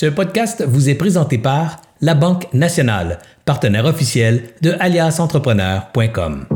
Ce podcast vous est présenté par La Banque Nationale, partenaire officiel de aliasentrepreneur.com.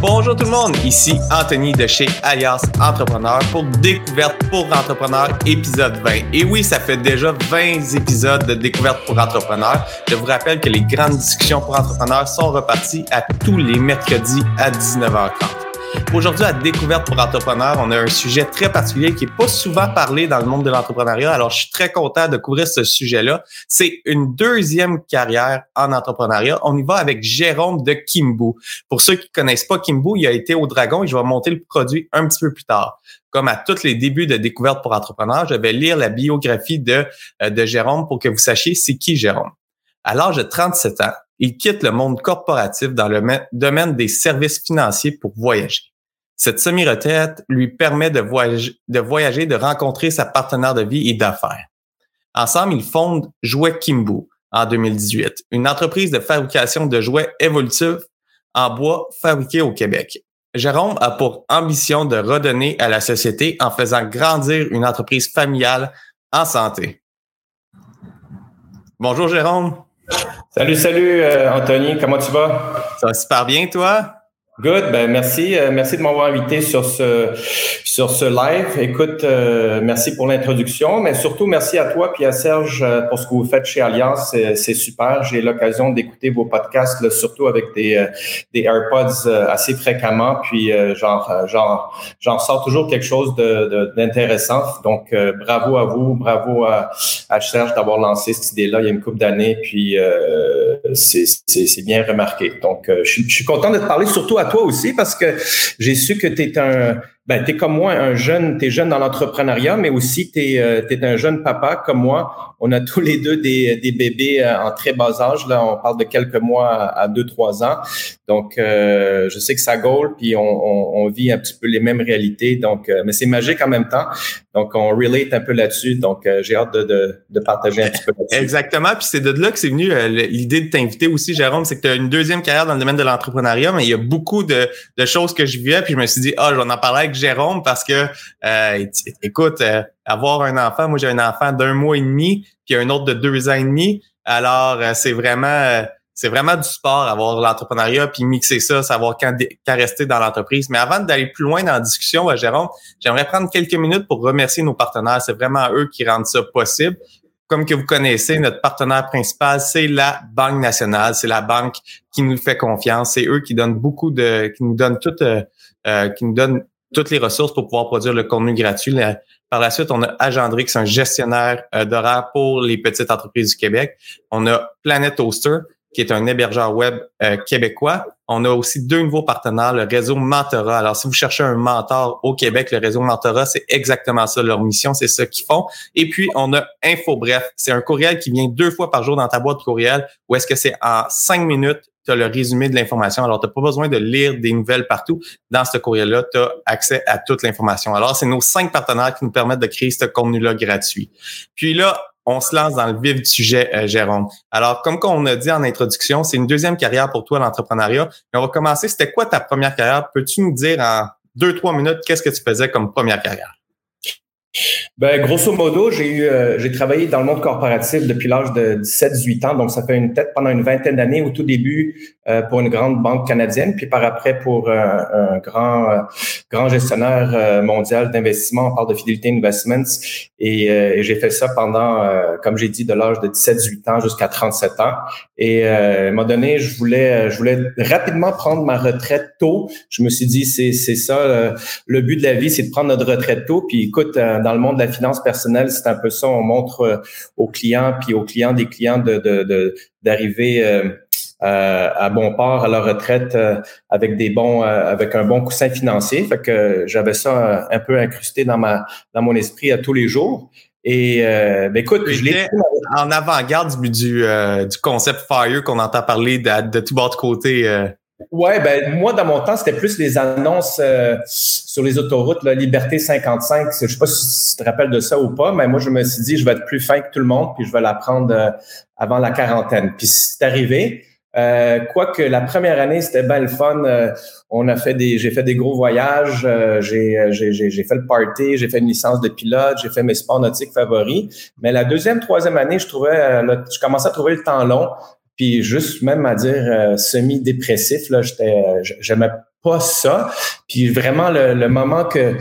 Bonjour tout le monde, ici Anthony de chez Alias Entrepreneur pour Découverte pour Entrepreneurs épisode 20. Et oui, ça fait déjà 20 épisodes de Découverte pour Entrepreneurs. Je vous rappelle que les grandes discussions pour entrepreneurs sont reparties à tous les mercredis à 19h30. Aujourd'hui, à Découverte pour entrepreneurs, on a un sujet très particulier qui est pas souvent parlé dans le monde de l'entrepreneuriat. Alors, je suis très content de couvrir ce sujet-là. C'est une deuxième carrière en entrepreneuriat. On y va avec Jérôme de Kimbo. Pour ceux qui connaissent pas Kimbo, il a été au Dragon et je vais monter le produit un petit peu plus tard. Comme à tous les débuts de Découverte pour entrepreneurs, je vais lire la biographie de, euh, de Jérôme pour que vous sachiez c'est qui Jérôme. À l'âge de 37 ans, il quitte le monde corporatif dans le domaine des services financiers pour voyager. Cette semi-retraite lui permet de voyager, de de rencontrer sa partenaire de vie et d'affaires. Ensemble, ils fondent Jouet Kimbo en 2018, une entreprise de fabrication de jouets évolutifs en bois fabriqués au Québec. Jérôme a pour ambition de redonner à la société en faisant grandir une entreprise familiale en santé. Bonjour Jérôme. Salut, salut euh, Anthony, comment tu vas? Ça va super bien, toi? Good, ben merci, euh, merci de m'avoir invité sur ce sur ce live. Écoute, euh, merci pour l'introduction, mais surtout merci à toi puis à Serge euh, pour ce que vous faites chez Alliance. C'est super. J'ai l'occasion d'écouter vos podcasts, là, surtout avec des des AirPods assez fréquemment. Puis genre genre j'en sors toujours quelque chose de d'intéressant. Donc bravo à vous, bravo à, à Serge d'avoir lancé cette idée-là il y a une couple d'années. Puis c'est bien remarqué. Donc je, je suis content de te parler surtout à toi aussi parce que j'ai su que tu es un ben, tu es comme moi un jeune, tu es jeune dans l'entrepreneuriat, mais aussi tu es, euh, un jeune papa comme moi. On a tous les deux des, des bébés euh, en très bas âge. Là, on parle de quelques mois à deux, trois ans. Donc, euh, je sais que ça gaule, puis on, on, on, vit un petit peu les mêmes réalités. Donc, mais c'est magique en même temps. Donc, on relate un peu là-dessus. Donc, j'ai hâte de, de, de, partager un petit peu là-dessus. Exactement. Puis c'est de là que c'est venu l'idée de t'inviter aussi, Jérôme. C'est que tu as une deuxième carrière dans le domaine de l'entrepreneuriat, mais il y a beaucoup de, de choses que je vivais. Puis je me suis dit, ah, je vais en parler avec Jérôme parce que, euh, écoute, euh, avoir un enfant, moi j'ai un enfant d'un mois et demi, puis un autre de deux ans et demi. Alors, euh, c'est vraiment c'est vraiment du sport, avoir l'entrepreneuriat, puis mixer ça, savoir quand, quand rester dans l'entreprise. Mais avant d'aller plus loin dans la discussion, Jérôme, j'aimerais prendre quelques minutes pour remercier nos partenaires. C'est vraiment eux qui rendent ça possible comme que vous connaissez, notre partenaire principal, c'est la Banque nationale. C'est la banque qui nous fait confiance. C'est eux qui donnent beaucoup de, qui nous donnent tout, qui nous donnent toutes les ressources pour pouvoir produire le contenu gratuit. Par la suite, on a Agendrix, un gestionnaire euh, d'horaire pour les petites entreprises du Québec. On a Planet Toaster, qui est un hébergeur web euh, québécois. On a aussi deux nouveaux partenaires, le réseau Mentora. Alors, si vous cherchez un mentor au Québec, le réseau Mentora, c'est exactement ça leur mission, c'est ça qu'ils font. Et puis, on a Info Bref. C'est un courriel qui vient deux fois par jour dans ta boîte courriel, ou est-ce que c'est en cinq minutes, tu as le résumé de l'information. Alors, tu n'as pas besoin de lire des nouvelles partout. Dans ce courriel-là, tu as accès à toute l'information. Alors, c'est nos cinq partenaires qui nous permettent de créer ce contenu-là gratuit. Puis là, on se lance dans le vif du sujet, euh, Jérôme. Alors, comme on a dit en introduction, c'est une deuxième carrière pour toi, l'entrepreneuriat. On va commencer. C'était quoi ta première carrière? Peux-tu nous dire en deux, trois minutes qu'est-ce que tu faisais comme première carrière? Ben, grosso modo, j'ai eu, euh, travaillé dans le monde corporatif depuis l'âge de 17-18 ans, donc ça fait une tête pendant une vingtaine d'années. Au tout début, euh, pour une grande banque canadienne, puis par après pour un, grand, euh, grand gestionnaire mondial d'investissement. On parle de Fidelity Investments, et, et j'ai fait ça pendant, comme j'ai dit, de l'âge de 17-18 ans jusqu'à 37 ans. Et à un moment donné, je voulais, je voulais rapidement prendre ma retraite tôt. Je me suis dit, c'est, c'est ça, le but de la vie, c'est de prendre notre retraite tôt. Puis écoute, dans le monde de la finance personnelle, c'est un peu ça. On montre euh, aux clients, puis aux clients des clients de, d'arriver euh, euh, à bon port à leur retraite avec des bons, avec un bon coussin financier. Fait que j'avais ça un peu incrusté dans ma, dans mon esprit à tous les jours. Et ben écoute, je l'ai en avant-garde du, du, du, concept Fire qu'on entend parler de, de tout bord de côté. Ouais, ben moi dans mon temps c'était plus les annonces euh, sur les autoroutes, la Liberté 55. Je sais pas si tu te rappelles de ça ou pas, mais moi je me suis dit je vais être plus fin que tout le monde puis je vais l'apprendre euh, avant la quarantaine. Puis c'est arrivé. Euh, quoique la première année, c'était bien le fun. Euh, on a fait des, j'ai fait des gros voyages, euh, j'ai, j'ai, j'ai fait le party, j'ai fait une licence de pilote, j'ai fait mes sports nautiques favoris. Mais la deuxième, troisième année, je trouvais, je commençais à trouver le temps long. Puis juste même à dire semi-dépressif, là, j'étais, j'aimais pas ça. Puis vraiment le, le moment que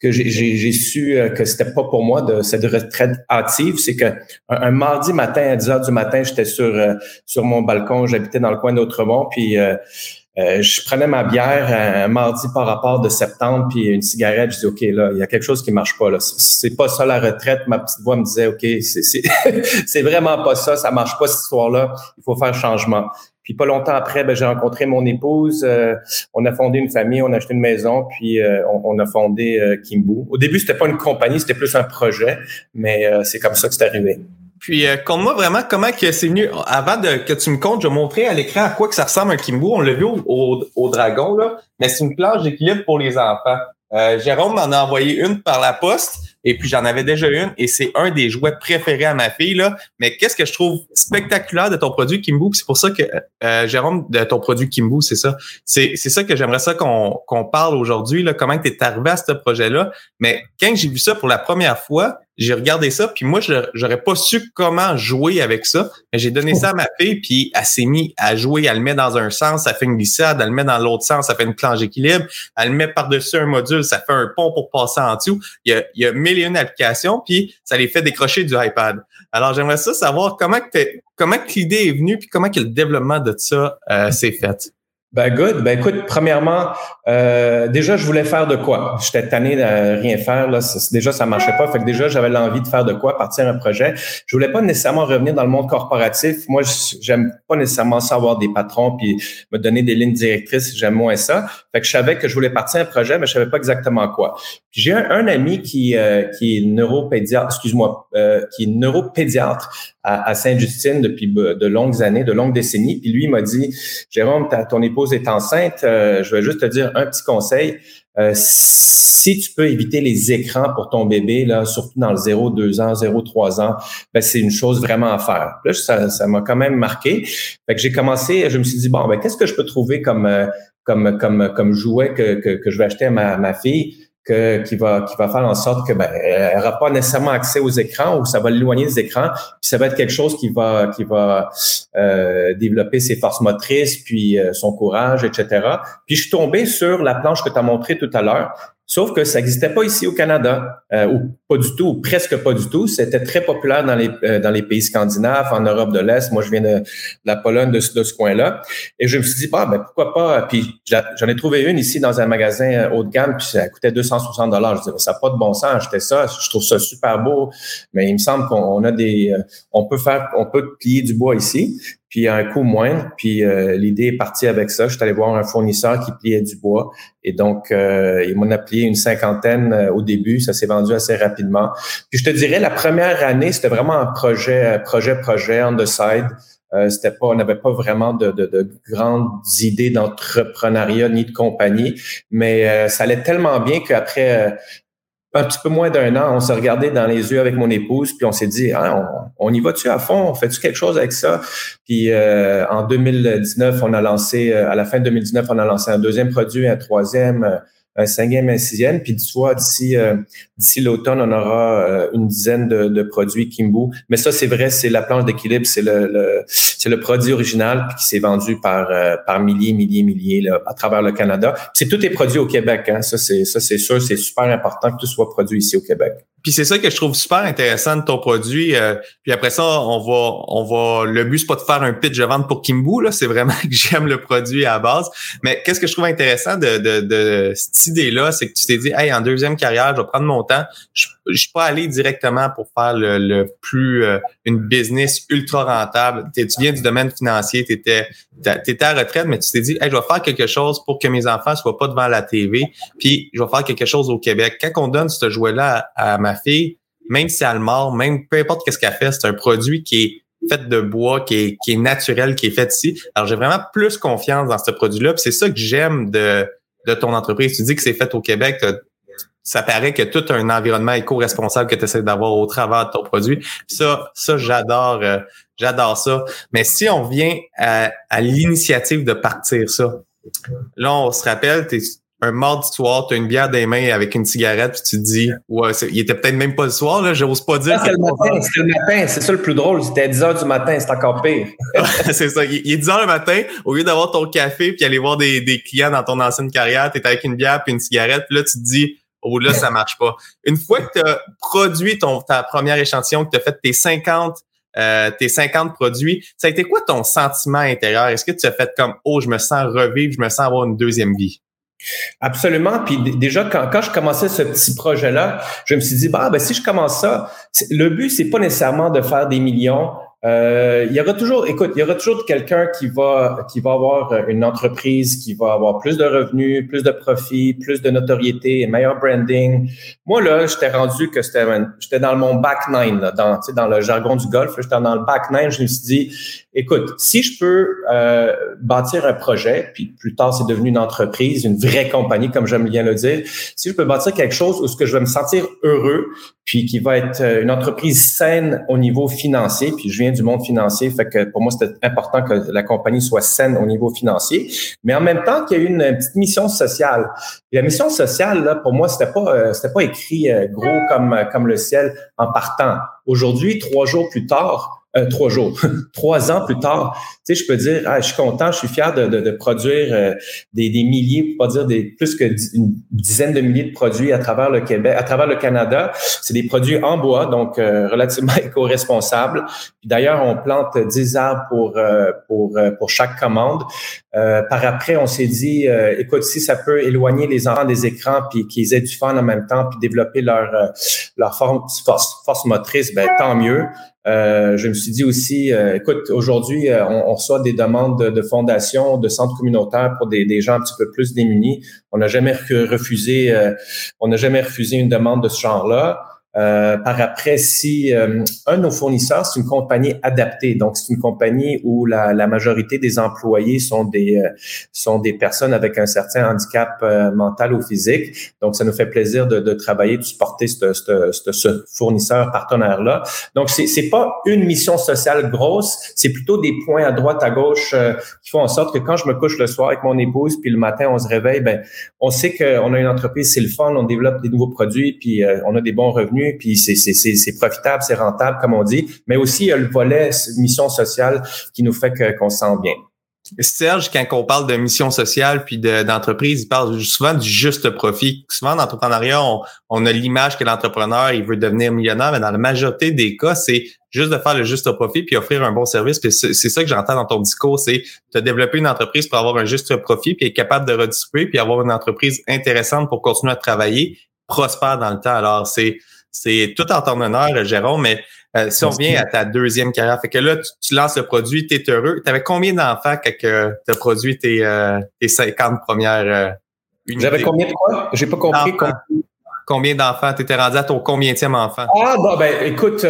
que j'ai su euh, que c'était pas pour moi de cette retraite hâtive, c'est que un, mardi matin à 10 heures du matin, j'étais sur euh, sur mon balcon, j'habitais dans le coin d'Autremont, puis euh, je prenais ma bière un mardi par rapport de septembre, puis une cigarette, je dis ok là, il y a quelque chose qui marche pas là, c'est pas ça la retraite. Ma petite voix me disait ok, c'est vraiment pas ça, ça marche pas cette histoire là, il faut faire changement. Puis pas longtemps après, ben, j'ai rencontré mon épouse. Euh, on a fondé une famille, on a acheté une maison, puis euh, on, a fondé euh, Kimbu. Au début, c'était pas une compagnie, c'était plus un projet, mais c'est comme ça que c'est arrivé. Puis compte-moi vraiment comment que c'est venu. Avant de que tu me comptes, je vais montrer à l'écran à quoi que ça ressemble un Kimbu. On l'a vu au, dragon là, mais c'est une planche d'équilibre pour les enfants. Jérôme m'en a envoyé une par la poste. Et puis j'en avais déjà une et c'est un des jouets préférés à ma fille. Là. Mais qu'est-ce que je trouve spectaculaire de ton produit Kimbu? C'est pour ça que, euh, Jérôme, de ton produit Kimbu, c'est ça. C'est, c'est ça que j'aimerais ça qu'on, qu'on parle aujourd'hui, là, comment tu es arrivé à ce projet-là. Mais quand j'ai vu ça pour la première fois, j'ai regardé ça, puis moi, j'aurais pas su comment jouer avec ça. Mais j'ai donné ça à ma fille, puis elle s'est mise à jouer. Elle le met dans un sens, ça fait une glissade. Elle le met dans l'autre sens, ça fait une planche d'équilibre. Elle le met par-dessus un module, ça fait un pont pour passer en dessous. Il y a, il y a mille et une applications, puis ça les fait décrocher du iPad. Alors, j'aimerais ça savoir comment que comment que l'idée est venue, puis comment que le développement de ça euh, s'est fait. Ben good. Ben écoute, premièrement, euh, déjà je voulais faire de quoi? J'étais tanné de rien faire. Là. Déjà ça marchait pas. Fait que déjà j'avais l'envie de faire de quoi, partir un projet. Je voulais pas nécessairement revenir dans le monde corporatif. Moi, j'aime pas nécessairement savoir des patrons puis me donner des lignes directrices. J'aime moins ça. Fait que je savais que je voulais partir un projet, mais je savais pas exactement quoi. J'ai un, ami qui euh, qui est neuropédiatre, excuse-moi, euh, qui est neuropédiatre à, Sainte-Justine depuis de longues années, de longues décennies. Puis lui, il m'a dit, Jérôme, ton épouse est enceinte. Euh, je vais juste te dire un petit conseil. Euh, si tu peux éviter les écrans pour ton bébé, là, surtout dans le 0, 2 ans, 0, 3 ans, ben, c'est une chose vraiment à faire. Là, ça, ça m'a quand même marqué. Fait que j'ai commencé, je me suis dit, bon, ben, qu'est-ce que je peux trouver comme, euh, comme, comme, comme jouet que, que, que je vais acheter à ma, ma fille? Que, qui va qui va faire en sorte que ben elle n'aura pas nécessairement accès aux écrans ou ça va l'éloigner des écrans. Puis ça va être quelque chose qui va qui va euh, développer ses forces motrices puis euh, son courage etc puis je suis tombé sur la planche que tu as montrée tout à l'heure. Sauf que ça n'existait pas ici au Canada, euh, ou pas du tout, ou presque pas du tout. C'était très populaire dans les euh, dans les pays scandinaves, en Europe de l'Est. Moi, je viens de, la Pologne, de, ce coin-là. Et je me suis dit, bah, ben pourquoi pas? Puis j'en ai trouvé une ici dans un magasin euh, haut de gamme, puis ça coûtait 260 dollars. Je disais, ça n'a pas de bon sens. Acheter ça, je trouve ça super beau. Mais il me semble qu'on a des, on peut faire, on peut plier du bois ici puis à un coût moindre. Puis euh, l'idée est partie avec ça. Je suis allé voir un fournisseur qui pliait du bois. Et donc, euh, il m'en a plié une cinquantaine euh, au début. Ça s'est vendu assez rapidement. Puis je te dirais, la première année, c'était vraiment un projet, projet, projet, on the side. c'était pas, on n'avait pas vraiment de, de, de grandes idées d'entrepreneuriat ni de compagnie, mais ça allait tellement bien qu'après un petit peu moins d'un an, on s'est regardé dans les yeux avec mon épouse, puis on s'est dit, ah, on, y va-tu à fond? On fait-tu quelque chose avec ça? Puis euh, en 2019, on a lancé, euh, à la fin de 2019, on a lancé un deuxième produit, un troisième, euh, un cinquième, un sixième. Puis tu vois, d'ici euh, d'ici l'automne, on aura euh, une dizaine de, de, produits Kimbu. Mais ça, c'est vrai, c'est la planche d'équilibre, c'est le, le c'est le produit original qui s'est vendu par euh, par milliers, milliers, milliers là, à travers le Canada. C'est tous les produits au Québec. Hein. Ça, c'est ça, c'est sûr, c'est super important que tout soit produit ici au Québec. Puis c'est ça que je trouve super intéressant de ton produit. puis après ça, on va, on va. Le but c'est pas de faire un pitch de vente pour Kimbu là. C'est vraiment que j'aime le produit à la base. Mais qu'est-ce que je trouve intéressant de, de, de idée-là, c'est que tu t'es dit, hey, en deuxième carrière, je vais prendre mon temps. Je, je suis pas allé directement pour faire le, plus euh, une business ultra rentable. tu viens du domaine financier, tu étais, étais à retraite, mais tu t'es dit, hey, je vais faire quelque chose pour que mes enfants soient pas devant la TV, puis je vais faire quelque chose au Québec. Quand on donne ce jouet-là à, ma fille, même si elle mord, même peu importe qu'est-ce qu'elle fait, c'est un produit qui est fait de bois, qui est, qui est naturel, qui est fait ici. Alors, j'ai vraiment plus confiance dans ce produit-là. c'est ça que j'aime de, de ton entreprise. Tu dis que c'est fait au Québec, ça paraît que tout un environnement éco-responsable que tu essaies d'avoir au travers de ton produit. ça, ça j'adore, euh, j'adore ça. Mais si on vient à, l'initiative de partir ça, là, on se rappelle, tu un mardi soir, tu as une bière des mains avec une cigarette, puis tu te dis, ouais, il était peut-être même pas le soir, là, j'ose pas dire. C'est le matin, c'est le matin, c'est ça le plus drôle, c'était 10 heures du matin, c'est encore pire. c'est ça, il est 10 heures le matin, au lieu d'avoir ton café puis aller voir des, des clients dans ton ancienne carrière, tu es avec une bière puis une cigarette, puis là, tu te dis, oh là, ça marche pas. Une fois que tu as produit ton, ta première échantillon, que tu as fait tes 50 euh, tes 50 produits. Ça a été quoi ton sentiment intérieur? Est-ce que tu as fait comme, oh, je me sens revivre, je me sens avoir une deuxième vie? Absolument. Puis déjà, quand, quand je commençais ce petit projet-là, je me suis dit, bah, ben, si je commence ça, le but, c'est pas nécessairement de faire des millions. Euh, il y aura toujours, écoute, il y aura toujours quelqu'un qui va qui va avoir une entreprise qui va avoir plus de revenus, plus de profits, plus de notoriété, meilleur branding. Moi là, j'étais rendu que c'était j'étais dans mon back nine là, dans dans le jargon du golf, j'étais dans le back nine. Je me suis dit, écoute, si je peux euh, bâtir un projet, puis plus tard c'est devenu une entreprise, une vraie compagnie comme j'aime bien le dire, si je peux bâtir quelque chose où ce que je vais me sentir heureux, puis qui va être euh, une entreprise saine au niveau financier, puis je viens du monde financier, fait que pour moi c'était important que la compagnie soit saine au niveau financier, mais en même temps qu'il y a une, petite mission sociale. La mission sociale là, pour moi c'était pas euh, c'était pas écrit gros comme comme le ciel en partant. Aujourd'hui, trois jours plus tard, euh, trois jours, trois ans plus tard, tu sais, je peux dire, ah, je suis content, je suis fier de, de, de produire euh, des, des, milliers, pour pas dire des plus que une dizaine de milliers de produits à travers le Québec, à travers le Canada. C'est des produits en bois, donc euh, relativement éco-responsables. D'ailleurs, on plante 10 arbres pour pour pour chaque commande. par après, on s'est dit, écoute, si ça peut éloigner les enfants des écrans, puis qu'ils aient du fun en même temps, puis développer leur leur force, force motrice, ben tant mieux. Euh, je me suis dit aussi, euh, écoute, aujourd'hui, euh, on, reçoit des demandes de, de fondations, de centres communautaires pour des, des, gens un petit peu plus démunis. On n'a jamais refusé, on n'a jamais refusé une demande de ce genre-là. Euh, par après, si euh, un de nos fournisseurs, c'est une compagnie adaptée, donc c'est une compagnie où la, majorité des employés sont des euh, sont des personnes avec un certain handicap mental ou physique. Donc, ça nous fait plaisir de, travailler, de supporter ce, ce, ce fournisseur partenaire là. Donc, c'est c'est pas une mission sociale grosse, c'est plutôt des points à droite, à gauche qui font en sorte que quand je me couche le soir avec mon épouse, puis le matin on se réveille, ben on sait qu'on a une entreprise, c'est le fun, on développe des nouveaux produits, puis on a des bons revenus puis c'est profitable, c'est rentable, comme on dit, mais aussi il y a le volet mission sociale qui nous fait qu'on se sent bien. Serge, quand on parle de mission sociale puis d'entreprise, il parle souvent du juste profit. Souvent, dans l'entrepreneuriat, on, on, a l'image que l'entrepreneur, il veut devenir millionnaire, mais dans la majorité des cas, c'est juste de faire le juste profit puis offrir un bon service. Puis c'est ça que j'entends dans ton discours, c'est de développer une entreprise pour avoir un juste profit puis être capable de redistribuer puis avoir une entreprise intéressante pour continuer à travailler, prospère dans le temps. Alors, c'est c'est tout en ton honneur, Jérôme, mais euh, si on revient à ta deuxième carrière, fait que là, tu, lances le produit, tu es heureux. Tu avais combien d'enfants quand tu as produit tes, euh, tes 50 premières euh, unités? J'avais combien de quoi? J'ai pas compris. Combien d'enfants? Tu étais rendu à ton combienième enfant? Ah, bon, ben, écoute,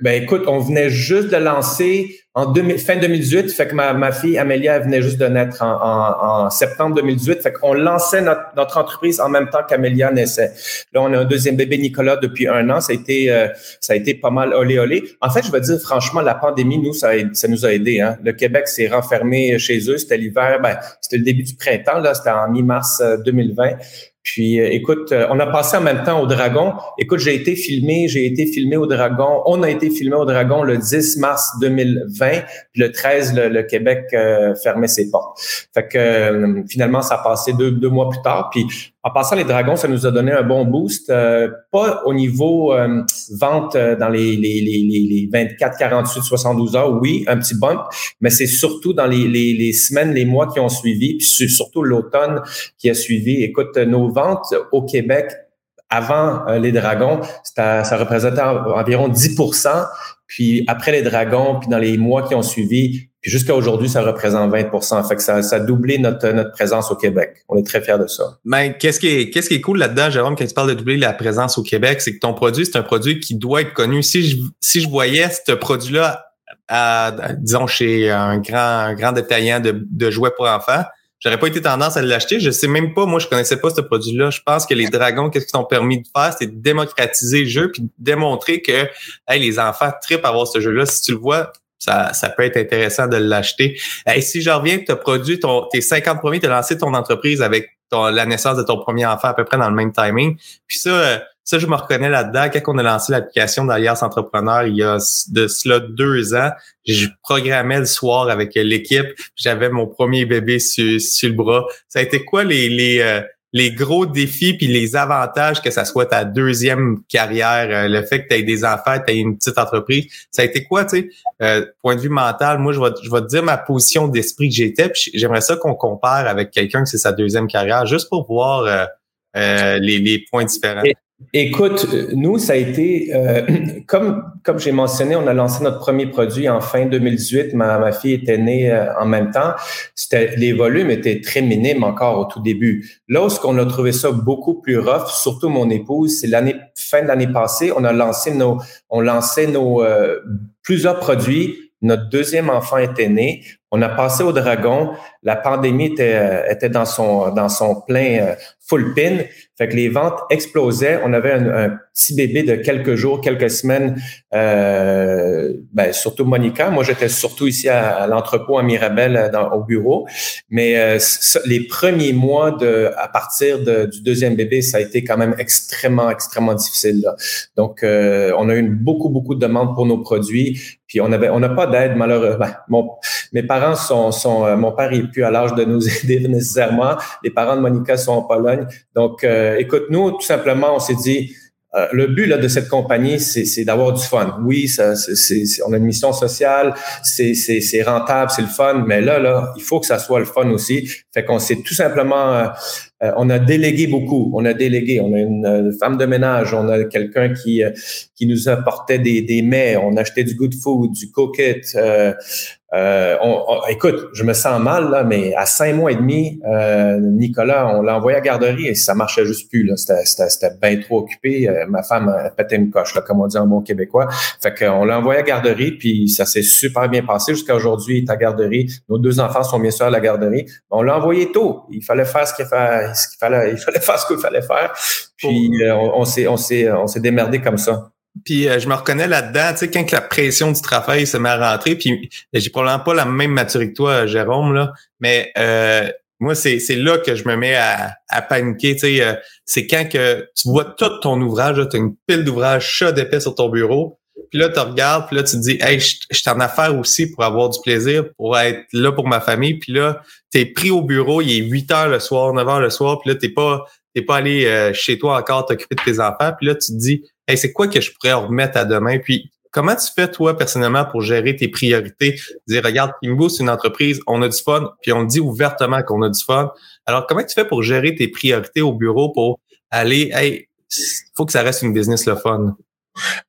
ben, écoute, on venait juste de lancer en fin 2018, fait que ma, ma fille Amélia venait juste de naître en, en, septembre 2018. Fait qu'on lançait notre, notre, entreprise en même temps qu'Amélia naissait. Là, on a un deuxième bébé Nicolas depuis un an. Ça a été, euh, ça a été pas mal olé olé. En fait, je veux dire franchement, la pandémie, nous, ça, ça nous a aidé. Hein. Le Québec s'est renfermé chez eux. C'était l'hiver. Ben, c'était le début du printemps. Là, c'était en mi-mars 2020. Euh, puis, euh, écoute, euh, on a passé en même temps au Dragon. Écoute, j'ai été filmé, j'ai été filmé au Dragon. On a été filmé au Dragon le 10 mars 2020. Puis le 13, le, Québec euh, fermait ses portes. Fait que finalement, ça a passé deux, deux mois plus tard. Puis en passant les dragons, ça nous a donné un bon boost, euh, pas au niveau euh, vente euh, dans les, les, les, les 24, 48, 72 heures, oui, un petit bump, mais c'est surtout dans les, semaines, les mois qui ont suivi, puis surtout l'automne qui a suivi. Écoute, nos ventes au Québec avant les dragons, ça représentait environ 10% puis après les dragons, puis dans les mois qui ont suivi, jusqu'à aujourd'hui, ça représente 20% Fait que ça, ça a doublé notre, notre présence au Québec. On est très fiers de ça. Mais qu'est-ce qui est, qui est cool là-dedans, Jérôme, quand tu parles de doubler la présence au Québec, c'est que ton produit, c'est un produit qui doit être connu. Si je, si je voyais ce produit-là, à, disons, chez un grand, un grand détaillant de, de jouets pour enfants, j'aurais pas été tendance à l'acheter. Je sais même pas, moi, je connaissais pas ce produit-là. Je pense que les dragons, qu'est-ce qu'ils ont permis de faire, c'est de démocratiser le jeu puis de démontrer que hey, les enfants tripent à voir ce jeu-là. Si tu le vois, ça, ça peut être intéressant de l'acheter. Et si je reviens, tu as produit ton, tes 50 premiers, tu as lancé ton entreprise avec ton, la naissance de ton premier enfant à peu près dans le même timing. Puis ça, euh, ça, je me reconnais là-dedans. Quand on a lancé l'application d'Alias Entrepreneur il y a de cela deux ans, je programmais le soir avec l'équipe. J'avais mon premier bébé sur, sur le bras. Ça a été quoi les, les, euh, les gros défis puis les avantages que ça soit ta deuxième carrière, euh, le fait que tu aies des enfants, tu aies une petite entreprise, ça a été quoi, tu sais, euh, point de vue mental, moi je vais, je vais te dire ma position d'esprit que j'étais, puis j'aimerais ça qu'on compare avec quelqu'un que c'est sa deuxième carrière, juste pour voir euh, les, les points différents. Écoute, nous, ça a été, euh, comme, comme j'ai mentionné, on a lancé notre premier produit en fin 2018. Ma, ma fille était née euh, en même temps. C'était, les volumes étaient très minimes encore au tout début. Là où on a trouvé ça beaucoup plus rough, surtout mon épouse, c'est l'année fin de l'année passée, on a lancé nos, on lançait nos euh, plusieurs produits. Notre deuxième enfant était né. On a passé au dragon. La pandémie était, était dans son dans son plein full pin. Fait que les ventes explosaient. On avait un, petit bébé de quelques jours, quelques semaines. Euh, ben, surtout Monica. Moi, j'étais surtout ici à, l'entrepôt à Mirabel dans, au bureau. Mais euh, les premiers mois de, à partir du deuxième bébé, ça a été quand même extrêmement, extrêmement difficile. Donc, euh, on a eu beaucoup, beaucoup de demandes pour nos produits. Puis on avait, on n'a pas d'aide malheureusement. Mes parents sont, sont euh, mon père est plus à l'âge de nous aider nécessairement. Les parents de Monica sont en Pologne. Donc, euh, écoute, nous, tout simplement, on s'est dit, euh, le but là, de cette compagnie, c'est d'avoir du fun. Oui, ça, c'est on a une mission sociale, c'est rentable, c'est le fun, mais là, là, il faut que ça soit le fun aussi. Fait qu'on s'est tout simplement, euh, on a délégué beaucoup. On a délégué. On a une, femme de ménage, on a quelqu'un qui qui nous apportait des, des mets, on achetait du good food, du cook-it. Euh, on, écoute, je me sens mal, là, mais à cinq mois et demi, euh, Nicolas, on l'a envoyé à garderie et ça marchait juste plus. C'était bien trop occupé. Euh, ma femme a pété une coche, là, comme on dit en bon québécois. Fait qu'on l'a envoyé à garderie, puis ça s'est super bien passé jusqu'à aujourd'hui. Il est à garderie. Nos deux enfants sont bien sûr à la garderie. On l'a envoyé tôt. Il fallait faire ce qu'il fallait, fallait, il fallait faire ce qu'il fallait faire. Puis on, on s'est, on s'est, on s'est démerdé comme ça. Puis euh, je me reconnais là-dedans, tu sais, quand la pression du travail se met à rentrer, puis j'ai probablement pas la même maturité que toi, Jérôme, là, mais euh, moi, c'est, là que je me mets à, à paniquer. Tu sais, euh, c'est quand que tu vois tout ton ouvrage, tu as une pile d'ouvrages chat d'épais sur ton bureau, puis là, tu regardes, puis là, tu te dis, hey, je, je suis en affaire aussi pour avoir du plaisir, pour être là pour ma famille. Puis là, tu es pris au bureau, il est 8 heures le soir, 9 heures le soir, puis là, t'es pas, t'es pas allé chez toi encore t'occuper de tes enfants. Puis là, tu te dis, c'est quoi que je pourrais remettre à demain? Puis comment tu fais, toi, personnellement, pour gérer tes priorités? Dire, regarde, Kimbo, c'est une entreprise, on a du fun, puis on dit ouvertement qu'on a du fun. Alors, comment tu fais pour gérer tes priorités au bureau pour aller, hey, faut que ça reste une business le fun?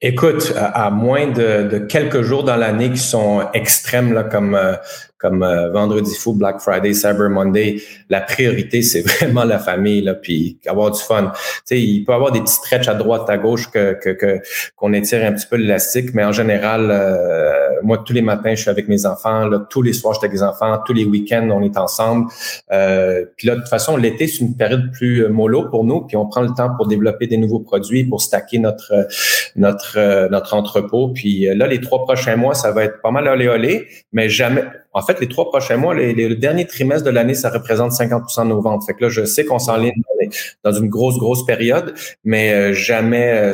Écoute, à, moins de, quelques jours dans l'année qui sont extrêmes, là, comme euh, comme euh, Vendredi fou, Black Friday, Cyber Monday, la priorité, c'est vraiment la famille, là, puis avoir du fun. Sais, il peut y avoir des petits stretches à droite, à gauche que que qu'on étire un petit peu l'élastique, mais en général, euh, moi, tous les matins, je suis avec mes enfants. Là, tous les soirs, je suis avec les enfants. Tous les week-ends, on est ensemble. Euh, puis là, de toute façon, l'été, c'est une période plus mollo pour nous, puis on prend le temps pour développer des nouveaux produits, pour stacker notre notre notre entrepôt. Puis là, les trois prochains mois, ça va être pas mal olé olé, mais jamais en fait, les trois prochains mois, les, les, le dernier trimestre de l'année, ça représente 50% de nos ventes. Fait que là, je sais qu'on s'enligne dans une grosse, grosse période, mais euh, jamais, euh,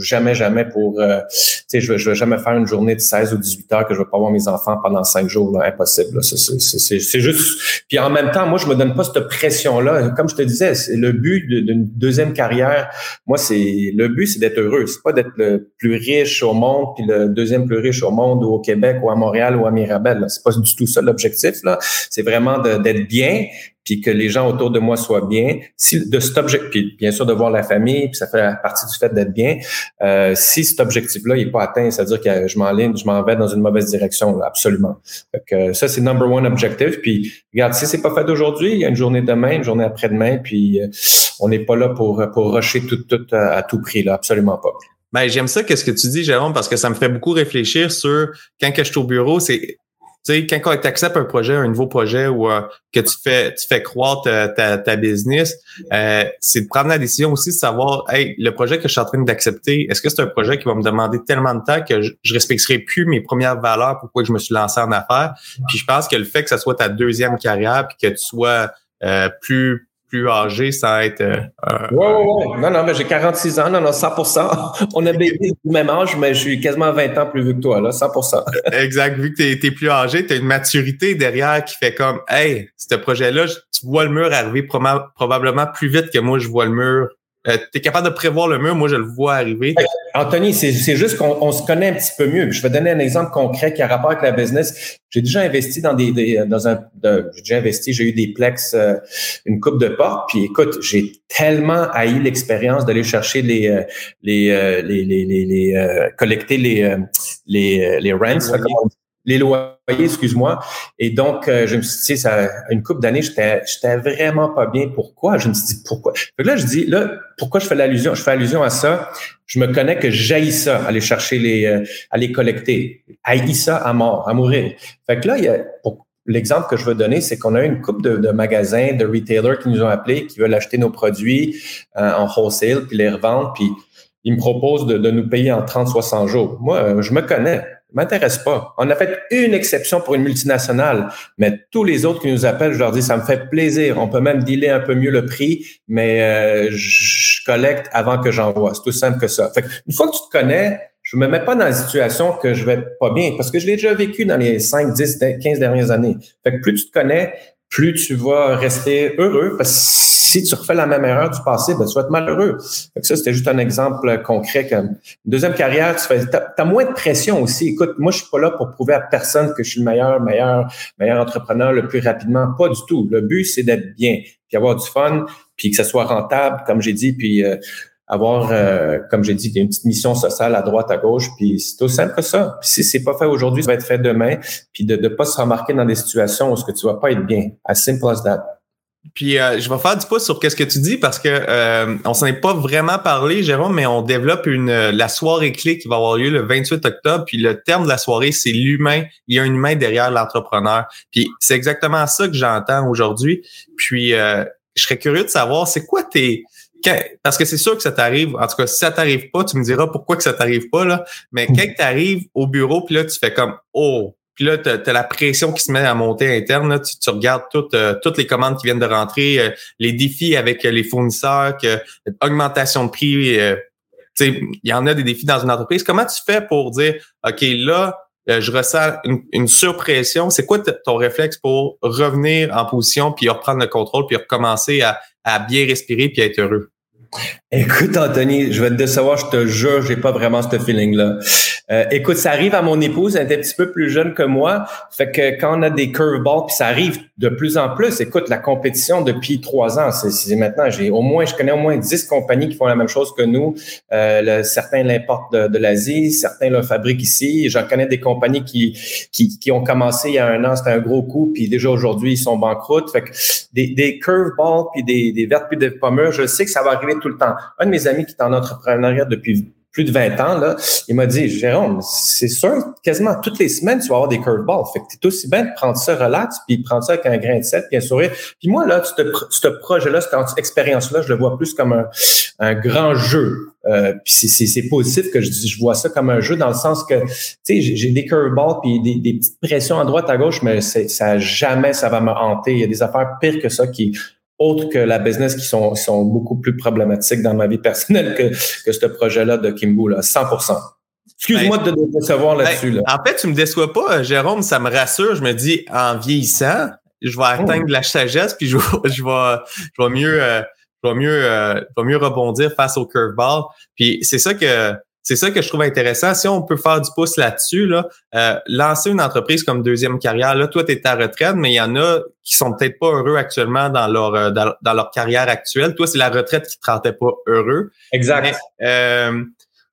jamais, jamais pour, euh, tu sais, je, je vais jamais faire une journée de 16 ou 18 heures que je vais pas voir mes enfants pendant cinq jours, là, impossible. C'est juste. Puis en même temps, moi, je me donne pas cette pression-là. Comme je te disais, le but d'une deuxième carrière. Moi, c'est le but, c'est d'être heureux. C'est pas d'être le plus riche au monde, puis le deuxième plus riche au monde, ou au Québec, ou à Montréal, ou à Mirabel. C'est pas tout ça l'objectif. Là, c'est vraiment d'être bien, puis que les gens autour de moi soient bien. Si de cet objectif, puis bien sûr de voir la famille, puis ça fait partie du fait d'être bien. Euh, si cet objectif-là n'est pas atteint, c'est-à-dire que je m'enligne, je m'en vais dans une mauvaise direction, absolument. que ça, c'est number one objectif. Puis regarde, si c'est pas fait d'aujourd'hui, il y a une journée demain, une journée après-demain, puis euh, on n'est pas là pour pour rusher tout, tout à, tout prix, là, absolument pas. Ben, j'aime ça, qu'est-ce que tu dis, Jérôme, parce que ça me fait beaucoup réfléchir sur quand que je suis au bureau, c'est sais, quand tu acceptes un projet, un nouveau projet ou euh, que tu fais tu fais croître ta, ta, business, euh, c'est de prendre la décision aussi de savoir, hey, le projet que je suis en train d'accepter, est-ce que c'est un projet qui va me demander tellement de temps que je, je respecterai plus mes premières valeurs pourquoi je me suis lancé en affaires? Puis je pense que le fait que ça soit ta deuxième carrière puis que tu sois euh, plus plus âgé sans être. Euh, oui, oui, oui. Non, non, mais j'ai 46 ans, non, non, 100% On a baby du même âge, mais je suis quasiment 20 ans plus vieux que toi, là, 100% Exact. Vu que tu es, plus âgé, tu as une maturité derrière qui fait comme, hey, ce projet-là, tu vois le mur arriver probablement plus vite que moi, je vois le mur euh, tu es capable de prévoir le mur, moi je le vois arriver. Anthony, c'est juste qu'on se connaît un petit peu mieux. Je vais donner un exemple concret qui a rapport avec la business. J'ai déjà investi dans des, dans un j'ai déjà investi, j'ai eu des plex, euh, une coupe de porte. Puis écoute, j'ai tellement haï l'expérience d'aller chercher les, euh, les, les, les, les, collecter les, les, les rents les loyers, excuse-moi. Et donc, euh, je me suis dit, ça, une couple d'années, j'étais, j'étais vraiment pas bien. Pourquoi? Je me suis dit, pourquoi? Fait là, je dis, là, pourquoi je fais l'allusion? Je fais allusion à ça. Je me connais que j'haïs ça, aller chercher les, euh, aller collecter. Haïs ça à mort, à mourir. Fait que là, il y a, L'exemple que je veux donner, c'est qu'on a une coupe de, de, magasins, de retailers qui nous ont appelés, qui veulent acheter nos produits euh, en wholesale, puis les revendre, puis ils me proposent de, de nous payer en 30-60 jours. Moi, je me connais m'intéresse pas. On a fait une exception pour une multinationale, mais tous les autres qui nous appellent, je leur dis, ça me fait plaisir. On peut même dealer un peu mieux le prix, mais euh, je collecte avant que j'envoie. C'est tout simple que ça. Fait une fois que tu te connais, je me mets pas dans la situation que je vais pas bien, parce que je l'ai déjà vécu dans les 5, 10, 15 dernières années. Fait que plus tu te connais, plus tu vas rester heureux, parce que si tu refais la même erreur du passé, ben, tu vas être malheureux. ça, c'était juste un exemple concret. Comme deuxième carrière, tu fais, as, moins de pression aussi. Écoute, moi, je suis pas là pour prouver à personne que je suis le meilleur, meilleur, meilleur entrepreneur le plus rapidement. Pas du tout. Le but, c'est d'être bien, puis avoir du fun, puis que ça soit rentable, comme j'ai dit, puis euh, avoir, euh, comme j'ai dit, une petite mission sociale à droite, à gauche, puis c'est aussi simple que ça. Puis si c'est pas fait aujourd'hui, ça va être fait demain, puis de ne pas se remarquer dans des situations où ce que tu vas pas être bien. As simple as that. Puis euh, je vais faire du pouce sur qu'est-ce que tu dis parce que euh, on s'en est pas vraiment parlé, Jérôme, mais on développe une euh, la soirée clé qui va avoir lieu le 28 octobre. Puis le terme de la soirée, c'est l'humain. Il y a un humain derrière l'entrepreneur. Puis c'est exactement ça que j'entends aujourd'hui. Puis je serais curieux de savoir, c'est quoi tes parce que c'est sûr que ça t'arrive. En tout cas, si ça t'arrive pas, tu me diras pourquoi que ça t'arrive pas là. Mais quand tu arrives au bureau, puis là tu fais comme oh puis là, tu as, la pression qui se met à monter interne. Tu, regardes toutes, euh, toutes les commandes qui viennent de rentrer, euh, les défis avec les fournisseurs, que, augmentation de prix. Euh, il y en a des défis dans une entreprise. Comment tu fais pour dire, OK, là, je ressens une, surpression? C'est quoi ton réflexe pour revenir en position, puis reprendre le contrôle, puis recommencer à, à bien respirer, puis être heureux? Écoute, Anthony, je vais te décevoir, je te jure, j'ai pas vraiment ce feeling-là. Euh, écoute, ça arrive à mon épouse, elle est un petit peu plus jeune que moi. Fait que quand on a des curveballs, puis ça arrive de plus en plus. Écoute, la compétition depuis trois ans, c'est maintenant, j'ai au moins, je connais au moins dix compagnies qui font la même chose que nous. Euh, certains l'importent de, l'Asie, certains le fabriquent ici. J'en connais des compagnies qui, qui, qui ont commencé il y a un an, c'était un gros coup, puis déjà aujourd'hui, ils sont banqueroutes. Fait que des, des curveballs, puis des, des vertes puis des pommures, je sais que ça va arriver tout le temps. Un de mes amis qui est en entrepreneuriat depuis plus de 20 ans, là, il m'a dit, Jérôme, c'est sûr, quasiment toutes les semaines, tu vas avoir des curveballs. Fait que t'es aussi bien de prendre ça relax, puis prendre ça avec un grain de sel, puis un sourire. Puis moi, là, ce projet-là, cette expérience-là, je le vois plus comme un, grand jeu. Euh, puis c'est positif que je, je vois ça comme un jeu dans le sens que, tu sais, j'ai des curveballs puis des, des, petites pressions à droite, à gauche, mais ça jamais ça va me hanter. Il y a des affaires pires que ça qui autres que la business qui sont, sont beaucoup plus problématiques dans ma vie personnelle que, que ce projet-là de Kimbo, là, 100 Excuse-moi ben, de te décevoir ben, là-dessus. Là. En fait, tu me déçois pas, Jérôme, ça me rassure. Je me dis, en vieillissant, je vais atteindre oh. la sagesse, puis je vais, je vais, je vais mieux, euh, je vais mieux, euh, je vais mieux rebondir face au curveball. Puis c'est ça que c'est ça que je trouve intéressant. Si on peut faire du pouce là-dessus, là, euh, lancer une entreprise comme deuxième carrière, là, toi, tu es à retraite, mais il y en a qui sont peut-être pas heureux actuellement dans leur euh, dans, leur carrière actuelle. Toi, c'est la retraite qui te rendait pas heureux. Exact. euh,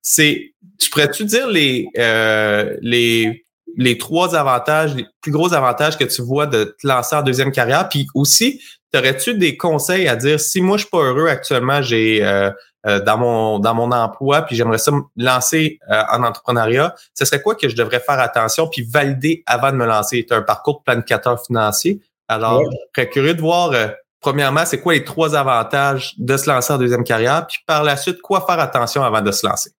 c'est, tu pourrais-tu dire les euh, les les trois avantages, les plus gros avantages que tu vois de te lancer en deuxième carrière, puis aussi, aurais-tu des conseils à dire si moi je suis pas heureux actuellement, j'ai dans mon dans mon emploi, puis j'aimerais ça me lancer en entrepreneuriat, ce serait quoi que je devrais faire attention puis valider avant de me lancer? Tu un parcours de planificateur financier. Alors, je serais curieux de voir premièrement, c'est quoi les trois avantages de se lancer en deuxième carrière, puis par la suite, quoi faire attention avant de se lancer?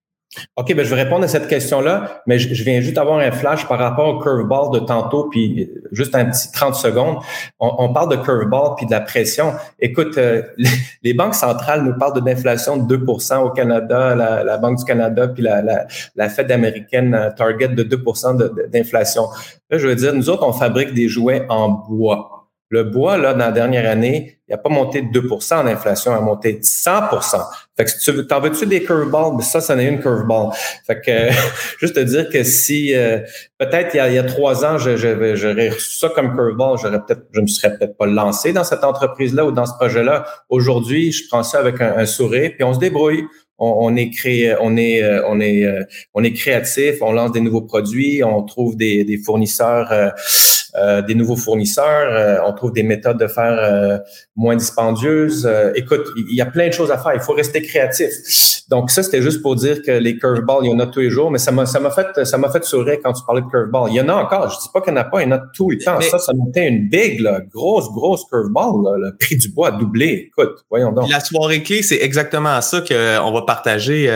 OK, ben je vais répondre à cette question-là, mais je, viens juste avoir un flash par rapport au curveball de tantôt, puis juste un petit 30 secondes. On, parle de curveball puis de la pression. Écoute, euh, les, banques centrales nous parlent de l'inflation de 2% au Canada, la, Banque du Canada, puis la, la, la Fed américaine euh, target de 2% d'inflation. Là, je veux dire, nous autres, on fabrique des jouets en bois. Le bois, là, dans la dernière année, il n'a pas monté de 2% en inflation, il a monté de 100% Fait que si tu t'en veux-tu des curveballs? Ben, ça, ça n'est une curveball. Fait que, juste te dire que si, euh, peut-être il, y a trois ans, j'aurais reçu ça comme curveball, j'aurais peut-être, je me serais peut-être pas lancé dans cette entreprise-là ou dans ce projet-là. Aujourd'hui, je prends ça avec un, sourire, puis on se débrouille. On, est créé, on est, euh, on est, euh, on est créatif, on lance des nouveaux produits, on trouve des, des fournisseurs euh, des nouveaux fournisseurs, euh, on trouve des méthodes de faire euh, moins dispendieuses. écoute, il y a plein de choses à faire. Il faut rester créatif. Donc ça, c'était juste pour dire que les curveballs, il y en a tous les jours, mais ça m'a ça m'a fait ça m'a fait sourire quand tu parlais de curveball. Il y en a encore. Je dis pas qu'il n'y en a pas, il y en a tout le temps. ça, ça été une big, là, grosse, grosse curveball. Le prix du bois a doublé. Écoute, voyons donc. La soirée clé, c'est exactement ça qu'on va partager.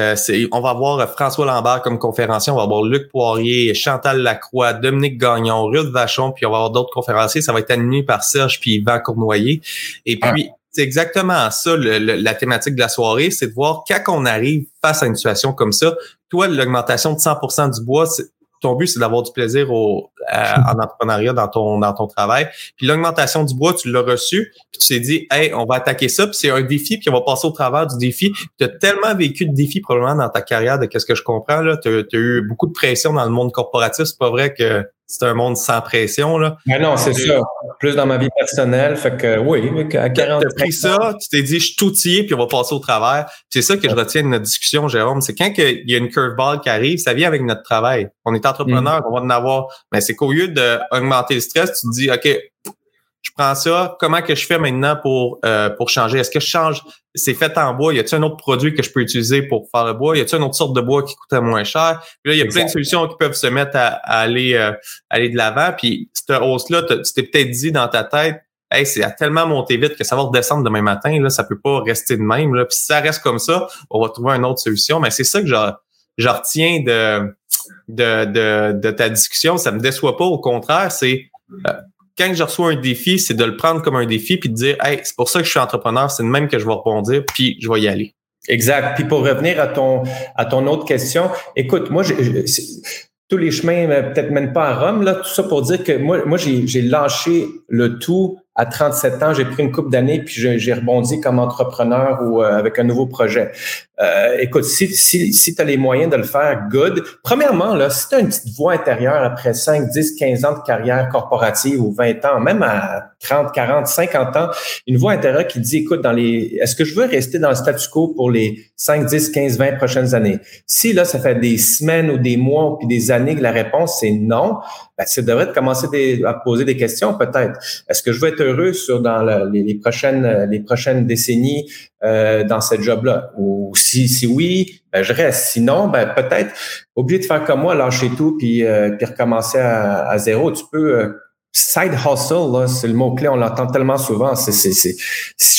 on va avoir François Lambert comme conférencier, on va avoir Luc Poirier, Chantal Lacroix, Dominique Gagnon, Ruth Vachon, puis on va avoir d'autres conférenciers. Ça va être animé par Serge puis Yvan Cournoyer. Et ah. puis, c'est exactement ça, la thématique de la soirée, c'est de voir quand on arrive face à une situation comme ça, toi, l'augmentation de 100% du bois, ton but, c'est d'avoir du plaisir au, en entrepreneuriat dans ton dans ton travail. Puis l'augmentation du bois, tu l'as reçu, puis tu t'es dit, hey, on va attaquer ça, puis c'est un défi, puis on va passer au travers du défi. Tu as tellement vécu de défis probablement dans ta carrière, de qu'est-ce que je comprends là, tu as, eu beaucoup de pression dans le monde corporatif. C'est pas vrai que c'est un monde sans pression. Là. Mais non, c'est ça. Plus dans ma vie personnelle. Fait que oui, à 40 Tu as pris ça, tu t'es dit, je suis tout puis on va passer au travers. C'est ça que je retiens de notre discussion, Jérôme. C'est quand il y a une curveball qui arrive, ça vient avec notre travail. On est entrepreneur, mm. on va en avoir. Mais c'est qu'au lieu d'augmenter le stress, tu te dis, OK, je prends ça, comment que je fais maintenant pour euh, pour changer? Est-ce que je change? C'est fait en bois, y a-t-il un autre produit que je peux utiliser pour faire le bois? Y a-t-il une autre sorte de bois qui coûte moins cher? Puis là, il y a plein de solutions qui peuvent se mettre à, aller euh, aller de l'avant. Puis cette hausse-là, tu t'es peut-être dit dans ta tête, Hey, c'est à tellement monter vite que ça va redescendre demain matin, là, ça peut pas rester de même. Là. Puis si ça reste comme ça, on va trouver une autre solution. Mais c'est ça que je, je retiens de, de, de, de, ta discussion. Ça me déçoit pas, au contraire, c'est euh, quand je reçois un défi, c'est de le prendre comme un défi puis de dire Hey, c'est pour ça que je suis entrepreneur, c'est de même que je vais rebondir, puis je vais y aller. Exact. Puis pour revenir à ton à ton autre question, écoute, moi, tous les chemins peut-être même pas à Rome, là, tout ça pour dire que moi, moi j'ai lâché le tout à 37 ans, j'ai pris une coupe d'années puis j'ai rebondi comme entrepreneur ou euh, avec un nouveau projet. Euh, écoute, si, si, si tu as les moyens de le faire, good. Premièrement, là, si tu as une petite voix intérieure après 5, 10, 15 ans de carrière corporative ou 20 ans, même à 30, 40, 50 ans, une voix intérieure qui dit, écoute, dans les, est-ce que je veux rester dans le statu quo pour les 5, 10, 15, 20 prochaines années? Si là, ça fait des semaines ou des mois puis des années que la réponse c'est non, ben, ça devrait commencer à poser des questions peut-être. Est-ce que je veux être heureux sur dans les, prochaines les prochaines décennies euh, dans cette job-là? Ou si, si oui, ben, je reste. Sinon, ben, peut-être oublier de faire comme moi, lâcher tout puis, euh, puis recommencer à, à, zéro. Tu peux euh, Side hustle, c'est le mot-clé, on l'entend tellement souvent. C'est, c'est, c'est,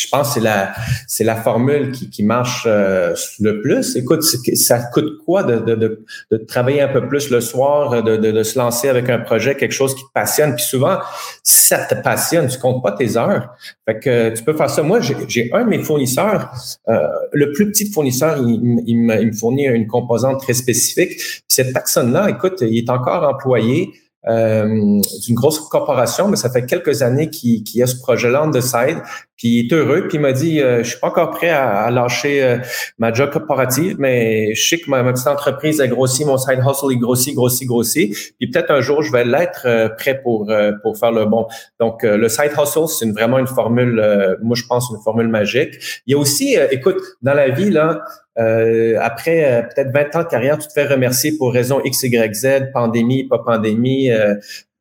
je pense que c'est la, c'est la formule qui, qui marche euh, le plus. Écoute, ça coûte quoi de, de, de, de, travailler un peu plus le soir, de, de, se lancer avec un projet, quelque chose qui te passionne? Puis souvent, ça te passionne, tu comptes pas tes heures. Fait que tu peux faire ça. Moi, j'ai, j'ai un de mes fournisseurs, euh, le plus petit fournisseur, il, il, me, il me fournit une composante très spécifique. cette personne-là, écoute, il est encore employé euh, d'une grosse corporation, mais ça fait quelques années qu'il y a ce projet-là on the side. Puis il est heureux, puis il m'a dit euh, Je suis pas encore prêt à, lâcher euh, ma job corporative, mais je sais que ma, petite entreprise a grossi, mon side hustle est grossi, grossi, grossi. Puis peut-être un jour, je vais l'être euh, prêt pour, pour faire le bon. Donc, le side hustle, c'est une, vraiment une formule, moi je pense, une formule magique. Il y a aussi, écoute, dans la vie, là, euh, après euh, peut-être 20 ans de carrière, tu te fais remercier pour raison X, Y, Z, pandémie, pas pandémie, euh,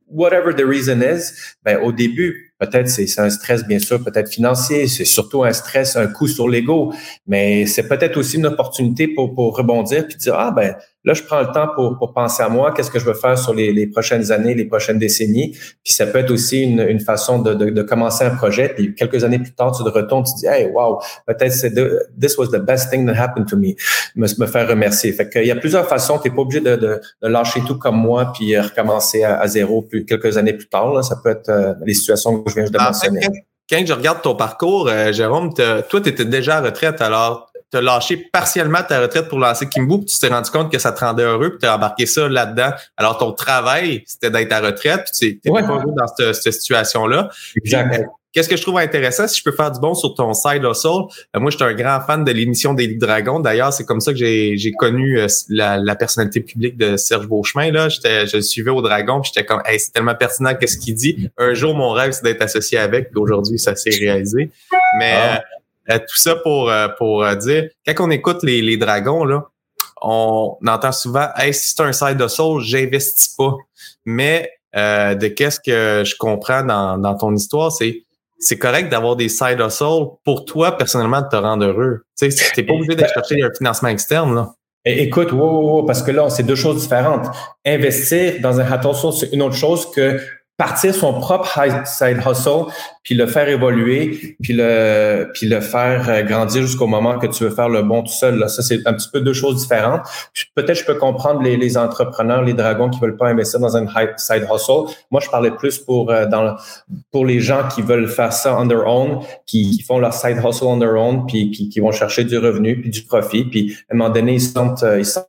whatever the reason is. Ben, au début, peut-être c'est un stress, bien sûr, peut-être financier, c'est surtout un stress, un coup sur l'ego, mais c'est peut-être aussi une opportunité pour, pour rebondir puis dire, ah ben, Là, je prends le temps pour, pour penser à moi, qu'est-ce que je veux faire sur les, les, prochaines années, les prochaines décennies. Puis ça peut être aussi une, une façon de, de, de, commencer un projet. Puis quelques années plus tard, tu te retournes, tu te dis, hey, wow, peut-être c'est this was the best thing that happened to me. Me, me faire remercier. Fait qu'il y a plusieurs façons. Tu n'es pas obligé de, de, de, lâcher tout comme moi puis recommencer à, zéro plus, quelques années plus tard. Là. Ça peut être euh, les situations que je viens de mentionner. quand je regarde ton parcours, euh, Jérôme, toi, tu étais déjà à retraite. Alors, tu as lâché partiellement ta retraite pour lancer Kimbo, puis tu t'es rendu compte que ça te rendait heureux, puis tu as embarqué ça là-dedans. Alors, ton travail, c'était d'être à retraite, puis tu n'es pas heureux dans cette, cette situation-là. Exact. Qu'est-ce que je trouve intéressant, si je peux faire du bon sur ton side hustle, euh, moi, je suis un grand fan de l'émission des Dragons. D'ailleurs, c'est comme ça que j'ai connu euh, la, la, personnalité publique de Serge Beauchemin. Là. Je le suivais au Dragon, j'étais comme, hey, c'est tellement pertinent qu'est-ce qu'il dit. Un jour, mon rêve, c'est d'être associé avec, puis aujourd'hui, ça s'est réalisé. Mais ah. Euh, tout ça pour, euh, pour euh, dire, quand on écoute les, les dragons, là, on entend souvent Hey, si c'est un side hustle, j'investis pas. Mais de qu'est-ce que je comprends dans, dans ton histoire, c'est c'est correct d'avoir des side hustles pour toi, personnellement, de te rendre heureux. Tu sais, t'es pas obligé d'aller chercher un financement externe, là. Écoute, wow, parce que là, c'est deux choses différentes. Investir dans un hustle, c'est une autre chose que partir son propre side hustle, puis le faire évoluer, puis le, puis le faire euh, grandir jusqu'au moment que tu veux faire le bon tout seul. Là. Ça, c'est un petit peu deux choses différentes. Peut-être je peux comprendre les, les, entrepreneurs, les dragons qui veulent pas investir dans un side hustle. Moi, je parlais plus pour euh, dans pour les gens qui veulent faire ça on their own, qui, font leur side hustle on their own, puis qui, vont chercher du revenu, puis du profit, puis à un moment donné, ils sont, ils sont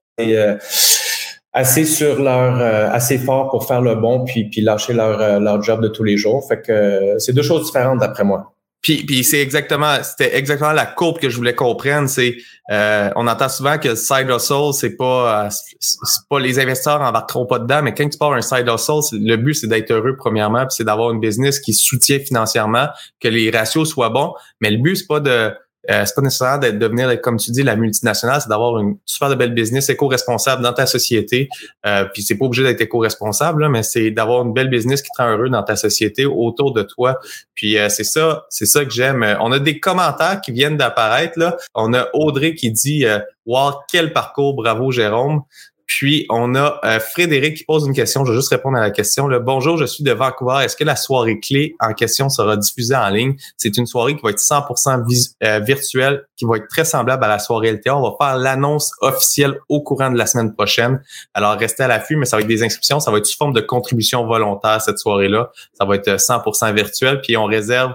assez sur leur euh, assez fort pour faire le bon puis puis lâcher leur euh, leur job de tous les jours. Fait que euh, c'est deux choses différentes d'après moi. Puis, puis c'est exactement c'était exactement la courbe que je voulais comprendre c'est on entend souvent que side hustle c'est pas c'est pas les investisseurs embarqueront pas dedans mais quand tu parles un side hustle le but c'est d'être heureux premièrement puis c'est d'avoir une business qui soutient financièrement que les ratios soient bons. Mais le but c'est pas de euh, c'est pas nécessaire de devenir, comme tu dis, la multinationale, c'est d'avoir une super de belle business éco-responsable dans ta société. Euh, puis c'est pas obligé d'être éco-responsable, mais c'est d'avoir une belle business qui te rend heureux dans ta société, autour de toi. Puis euh, c'est ça, c'est ça que j'aime. On a des commentaires qui viennent d'apparaître. là. On a Audrey qui dit euh, Wow, quel parcours, bravo Jérôme. Puis, on a euh, Frédéric qui pose une question. Je vais juste répondre à la question. Bonjour, je suis de Vancouver. Est-ce que la soirée clé en question sera diffusée en ligne? C'est une soirée qui va être 100% euh, virtuelle, qui va être très semblable à la soirée LTA. On va faire l'annonce officielle au courant de la semaine prochaine. Alors, restez à l'affût, mais ça va être des inscriptions. Ça va être sous forme de contribution volontaire cette soirée-là. Ça va être 100% euh, virtuel. Puis, on réserve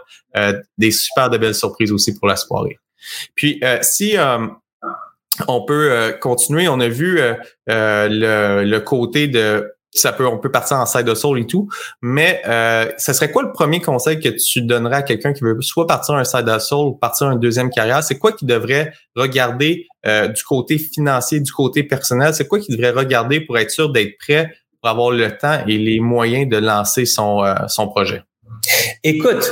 des super de belles surprises aussi pour la soirée. Puis, si on peut euh, continuer. On a vu euh, euh, le, côté de ça peut, on peut partir en side hustle et tout, mais euh, ce serait quoi le premier conseil que tu donnerais à quelqu'un qui veut soit partir un side hustle ou partir une deuxième carrière? C'est quoi qu'il devrait regarder du côté financier, du côté personnel? C'est quoi qu'il devrait regarder pour être sûr d'être prêt pour avoir le temps et les moyens de lancer son, son projet? Écoute,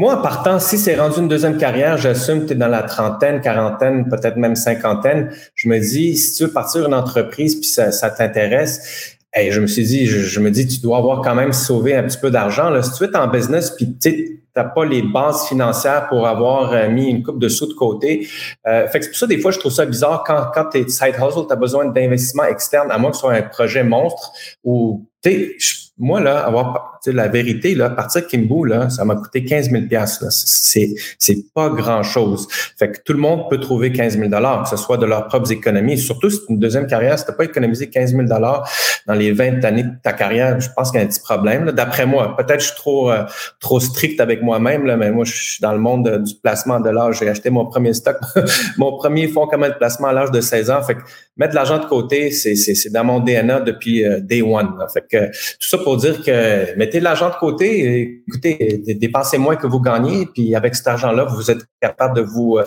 moi, en partant, si c'est rendu une deuxième carrière, j'assume que tu es dans la trentaine, quarantaine, peut-être même cinquantaine. Je me dis, si tu veux partir une entreprise puis ça, ça t'intéresse, et je me suis dit, je, me dis, tu dois avoir quand même sauvé un petit peu d'argent. Si tu es en business puis tu n'as pas les bases financières pour avoir euh, mis une coupe de sous de côté. Euh, fait que c'est pour ça, des fois, je trouve ça bizarre quand, quand tu es side hustle, tu as besoin d'investissement externe, à moins que ce soit un projet monstre ou, tu sais, moi, là, avoir la vérité, là, partir de là, ça m'a coûté 15 000 là. C'est, c'est pas grand-chose. Fait que tout le monde peut trouver 15 000 que ce soit de leurs propres économies. Surtout, si une deuxième carrière, si t'as pas économisé 15 000 dans les 20 années de ta carrière, je pense qu'il y a un petit problème. D'après moi, peut-être je suis trop, euh, trop strict avec moi-même, mais moi, je suis dans le monde du placement de l'âge. J'ai acheté mon premier stock, mon premier fonds commun de placement à l'âge de 16 ans. Fait que mettre de l'argent de côté, c'est, c'est, c'est dans mon DNA depuis euh, day one. Fait que tout ça pour dire que mettez l'argent de côté, écoutez, dépensez moins que vous gagnez, puis avec cet argent-là, vous êtes capable de vous,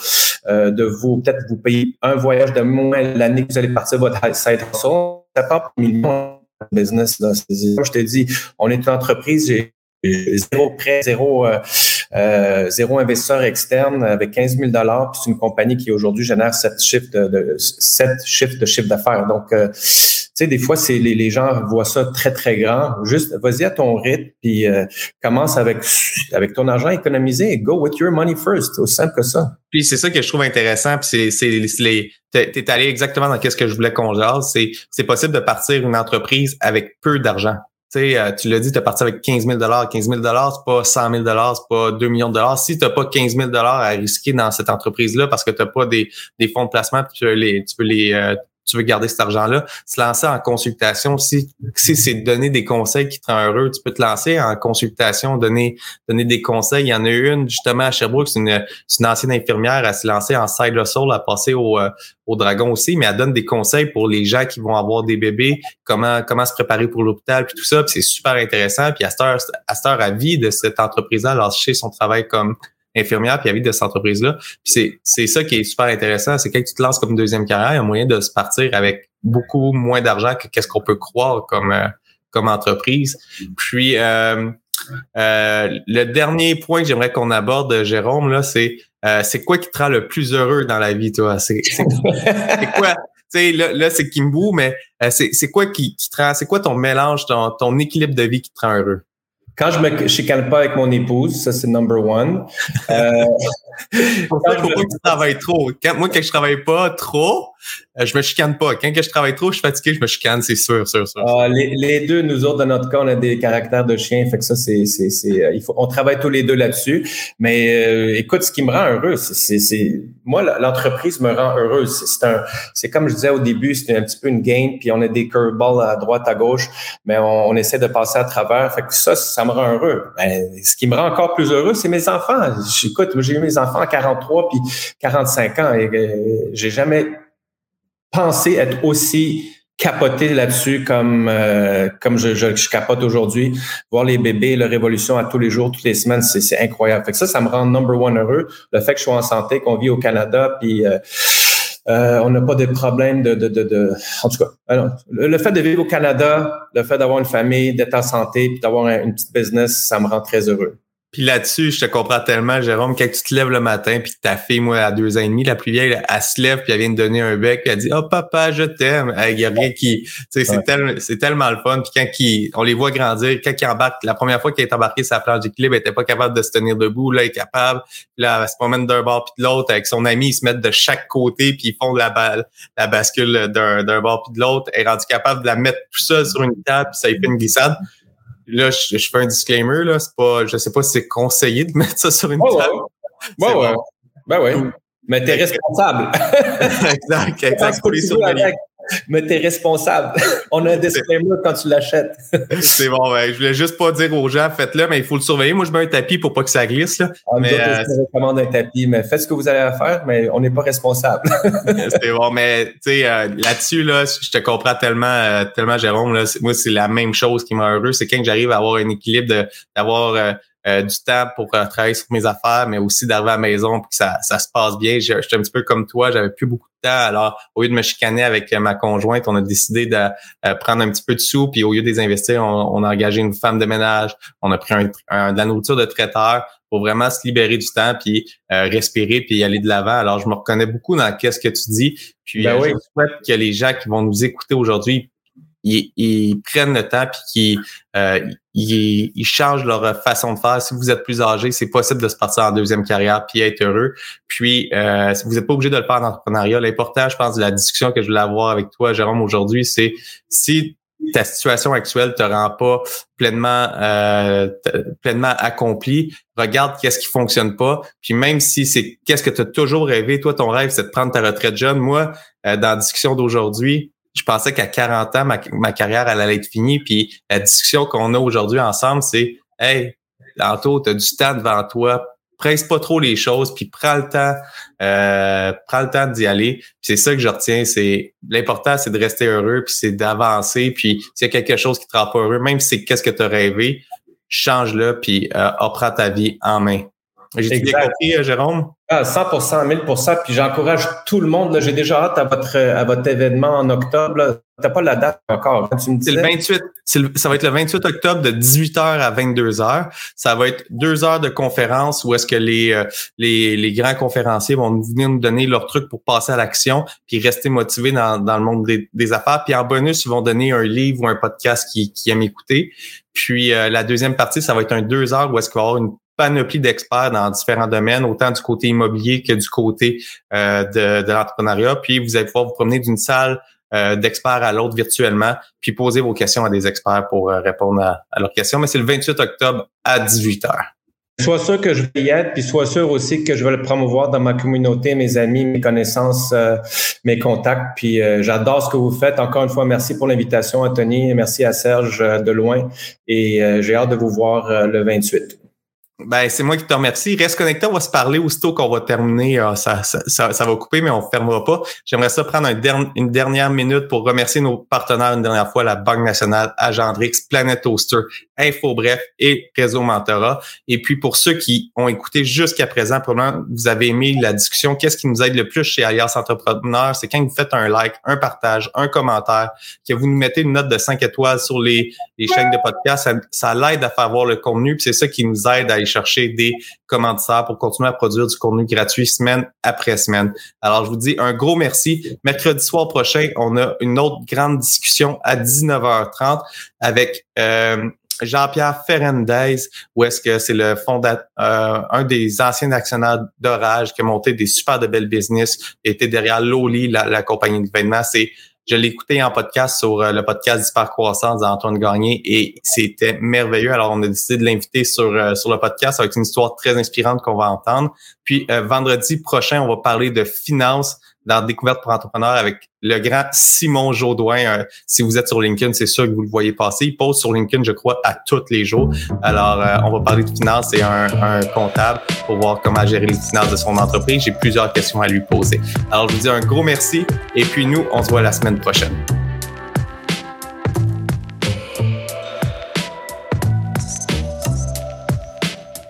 euh, de vous peut-être vous payer un voyage de moins l'année que vous allez partir votre side hustle. Ça part millions de business. Là. Je te dis, on est une entreprise, j'ai zéro prêt, zéro, euh, euh, zéro investisseur externe avec 15 000 dollars. C'est une compagnie qui aujourd'hui génère sept chiffres de, de sept chiffres de chiffre d'affaires. Donc sais, des fois, c'est les, les, gens voient ça très, très grand. Juste, vas-y à ton rythme, puis euh, commence avec, avec ton argent économisé. Go with your money first. Aussi simple que ça. Puis c'est ça que je trouve intéressant. Puis c'est les... T'es allé exactement dans ce que je voulais qu'on jase. C'est possible de partir une entreprise avec peu d'argent. Euh, tu l'as dit, tu es parti avec 15 000 15 000 c'est pas 100 000 c'est pas 2 millions de dollars. Si tu n'as pas 15 000 à risquer dans cette entreprise-là parce que tu n'as pas des, des fonds de placement, tu veux les, tu veux les, euh, tu veux garder cet argent-là, se lancer en consultation. Si, si c'est donner des conseils qui te rendent heureux, tu peux te lancer en consultation, donner, donner des conseils. Il y en a une justement à Sherbrooke, c'est une, ancienne infirmière, elle s'est lancée en side hustle, à passer au, euh, au dragon aussi, mais elle donne des conseils pour les gens qui vont avoir des bébés, comment comment se préparer pour l'hôpital, puis tout ça. C'est super intéressant. Puis à cette heure, à à vie de cette entreprise-là, lâcher son travail comme infirmière puis à vie de cette entreprise-là. Puis c'est, ça qui est super intéressant, c'est quand tu te lances comme deuxième carrière, il y a moyen de se partir avec beaucoup moins d'argent que qu'est-ce qu'on peut croire comme euh, comme entreprise. Puis euh, euh, le dernier point que j'aimerais qu'on aborde, Jérôme, là, c'est c'est quoi qui te rend le plus heureux dans la vie, toi? C'est, quoi? Tu sais, là, là c'est Kimbu, mais c'est, c'est quoi qui, qui te rend, c'est quoi ton mélange, ton, ton équilibre de vie qui te rend heureux? Quand je me chicane pas avec mon épouse, ça c'est number one. Euh, Pourquoi je... tu travailles trop? moi, quand je travaille pas trop, euh, je me chicane pas. Quand que je travaille trop, je suis fatigué, je me chicane, c'est sûr, sûr, sûr. Ah, les, les, deux, nous autres, dans notre cas, on a des caractères de chien, fait que ça, c'est, c'est, c'est, euh, il faut, on travaille tous les deux là-dessus. Mais euh, écoute, ce qui me rend heureux, c'est, c'est, moi, l'entreprise me rend heureuse. C'est un, c'est comme je disais au début, c'est un petit peu une game, puis on a des curveballs à droite, à gauche, mais on, essaie de passer à travers. Fait que ça, ça me rend heureux. Ben, ce qui me rend encore plus heureux, c'est mes enfants. Écoute, j'ai eu mes enfants à 43 puis 45 ans et j'ai jamais penser être aussi capoté là-dessus comme euh, comme je, je, capote aujourd'hui. Voir les bébés, leur évolution à tous les jours, toutes les semaines, c'est incroyable. Fait que ça, ça me rend number one heureux. Le fait que je sois en santé, qu'on vit au Canada, puis euh, euh, on n'a pas de problème de, de, de, de, En tout cas, alors, le, fait de vivre au Canada, le fait d'avoir une famille, d'être en santé, puis d'avoir une petite business, ça me rend très heureux. Puis là-dessus, je te comprends tellement, Jérôme, quand tu te lèves le matin, puis ta fille, moi, à deux ans et demi, la plus vieille, elle, se lève, puis elle vient de donner un bec, puis elle dit « Oh, papa, je t'aime! » Il y a rien qui... Tu sais, c'est tellement, c'est tellement le fun. Puis quand qui, on les voit grandir, quand ils embarquent, la première fois qu'elle est embarquée sa planche d'équilibre, elle était pas capable de se tenir debout. Là, elle est capable. Puis là, elle se promène d'un bord puis de l'autre avec son ami. Ils se mettent de chaque côté, puis ils font la, balle, la bascule d'un, d'un bord puis de l'autre. Elle est rendue capable de la mettre tout seul sur une table, puis ça y fait une glissade là, je, fais un disclaimer, là. C'est pas, je sais pas si c'est conseillé de mettre ça sur une table. Ouais, ouais. Ben ouais. Mais t'es responsable. exact, exact mais tu es responsable. On a un disclaimer quand tu l'achètes. c'est bon, ouais. Je voulais juste pas dire aux gens, faites-le, mais il faut le surveiller. Moi, je mets un tapis pour pas que ça glisse. Là. Ah, mais, euh, je recommande un tapis, mais faites ce que vous allez faire, mais on n'est pas responsable. c'est bon, mais tu sais, euh, là-dessus, là, je te comprends tellement, euh, tellement, Jérôme. Là, moi, c'est la même chose qui m'a heureux. C'est quand j'arrive à avoir un équilibre d'avoir euh, du temps pour euh, travailler sur mes affaires, mais aussi d'arriver à la maison puis que ça, ça se passe bien. J'étais un petit peu comme toi, j'avais plus beaucoup de temps. Alors, au lieu de me chicaner avec euh, ma conjointe, on a décidé de prendre un petit peu de sous, puis au lieu de les investir, on, a engagé une femme de ménage, on a pris un, de la nourriture de traiteur pour vraiment se libérer du temps, puis respirer, puis aller de l'avant. Alors, je me reconnais beaucoup dans qu'est-ce que tu dis. Puis, ben oui. je souhaite que les gens qui vont nous écouter aujourd'hui ils, prennent le temps puis qu'ils euh, ils, changent leur façon de faire. Si vous êtes plus âgé, c'est possible de se partir en deuxième carrière puis être heureux. Puis euh, vous n'êtes pas obligé de le faire en entrepreneuriat. L'important, je pense, de la discussion que je voulais avoir avec toi, Jérôme, aujourd'hui, c'est si ta situation actuelle te rend pas pleinement euh, pleinement accompli, regarde qu'est-ce qui fonctionne pas. Puis même si c'est qu'est-ce que tu as toujours rêvé, toi ton rêve c'est de prendre ta retraite jeune. Moi, euh, dans la discussion d'aujourd'hui, je pensais qu'à 40 ans, ma, carrière elle allait être finie. Puis la discussion qu'on a aujourd'hui ensemble, c'est Hey, Lanto, tu as du temps devant toi. Presse pas trop les choses, puis prends le temps, euh, prends le temps d'y aller. c'est ça que je retiens. C'est l'important, c'est de rester heureux, puis c'est d'avancer. Puis s'il y a quelque chose qui te rend pas heureux, même si c'est qu'est-ce que tu as rêvé, change-le, puis euh, ta vie en main. J'ai bien compris, euh, Jérôme? Ah, 100 1000% Puis j'encourage tout le monde. J'ai déjà hâte à votre, à votre événement en octobre. T'as pas la date encore. C'est le 28. ça va être le 28 octobre de 18h à 22h. Ça va être deux heures de conférence où est-ce que les, euh, les, les, grands conférenciers vont venir nous donner leurs trucs pour passer à l'action puis rester motivés dans, dans le monde des, affaires. Puis en bonus, ils vont donner un livre ou un podcast qui, qui aiment écouter. Puis euh, la deuxième partie, ça va être un deux heures où est-ce qu'il va y avoir une panoplie d'experts dans différents domaines, autant du côté immobilier que du côté euh, de, de l'entrepreneuriat. Puis vous allez pouvoir vous promener d'une salle euh, d'experts à l'autre virtuellement, puis poser vos questions à des experts pour euh, répondre à, leurs questions. Mais c'est le 28 octobre à 18 h. Sois sûr que je vais y être, puis sois sûr aussi que je vais le promouvoir dans ma communauté, mes amis, mes connaissances, euh, mes contacts. Puis j'adore ce que vous faites. Encore une fois, merci pour l'invitation, Anthony. Merci à Serge de loin. Et j'ai hâte de vous voir le 28. Ben, c'est moi qui te remercie. Reste connecté, on va se parler aussitôt qu'on va terminer. Ah, ça, ça, ça, va couper, mais on ne fermera pas. J'aimerais ça prendre une dernière minute pour remercier nos partenaires une dernière fois, la Banque nationale, Agendrix, Planet Toaster, Info Bref et Réseau Mentorat. Et puis, pour ceux qui ont écouté jusqu'à présent, probablement vous avez aimé la discussion. Qu'est-ce qui nous aide le plus chez Alias Entrepreneur? C'est quand vous faites un like, un partage, un commentaire, que vous nous mettez une note de 5 étoiles sur les, les chaînes de podcast. Ça, ça l'aide à faire voir le contenu, puis c'est ça qui nous aide à chercher des commanditaires pour continuer à produire du contenu gratuit semaine après semaine. Alors, je vous dis un gros merci. Mercredi soir prochain, on a une autre grande discussion à 19h30 avec euh, Jean-Pierre Ferrandez, où est-ce que c'est le fondateur, euh, un des anciens actionnaires d'Orage qui a monté des super de belles business, était derrière Loli, la, la compagnie d'événements. C'est je l'ai écouté en podcast sur euh, le podcast Croissance d'Antoine Gagné et c'était merveilleux. Alors, on a décidé de l'inviter sur, euh, sur le podcast avec une histoire très inspirante qu'on va entendre. Puis, euh, vendredi prochain, on va parler de finances dans Découverte pour entrepreneurs avec le grand Simon Jaudoin. Euh, si vous êtes sur LinkedIn, c'est sûr que vous le voyez passer. Il pose sur LinkedIn, je crois, à tous les jours. Alors, euh, on va parler de finances et un, un, comptable pour voir comment gérer les finances de son entreprise. J'ai plusieurs questions à lui poser. Alors, je vous dis un gros merci et puis nous, on se voit la semaine prochaine.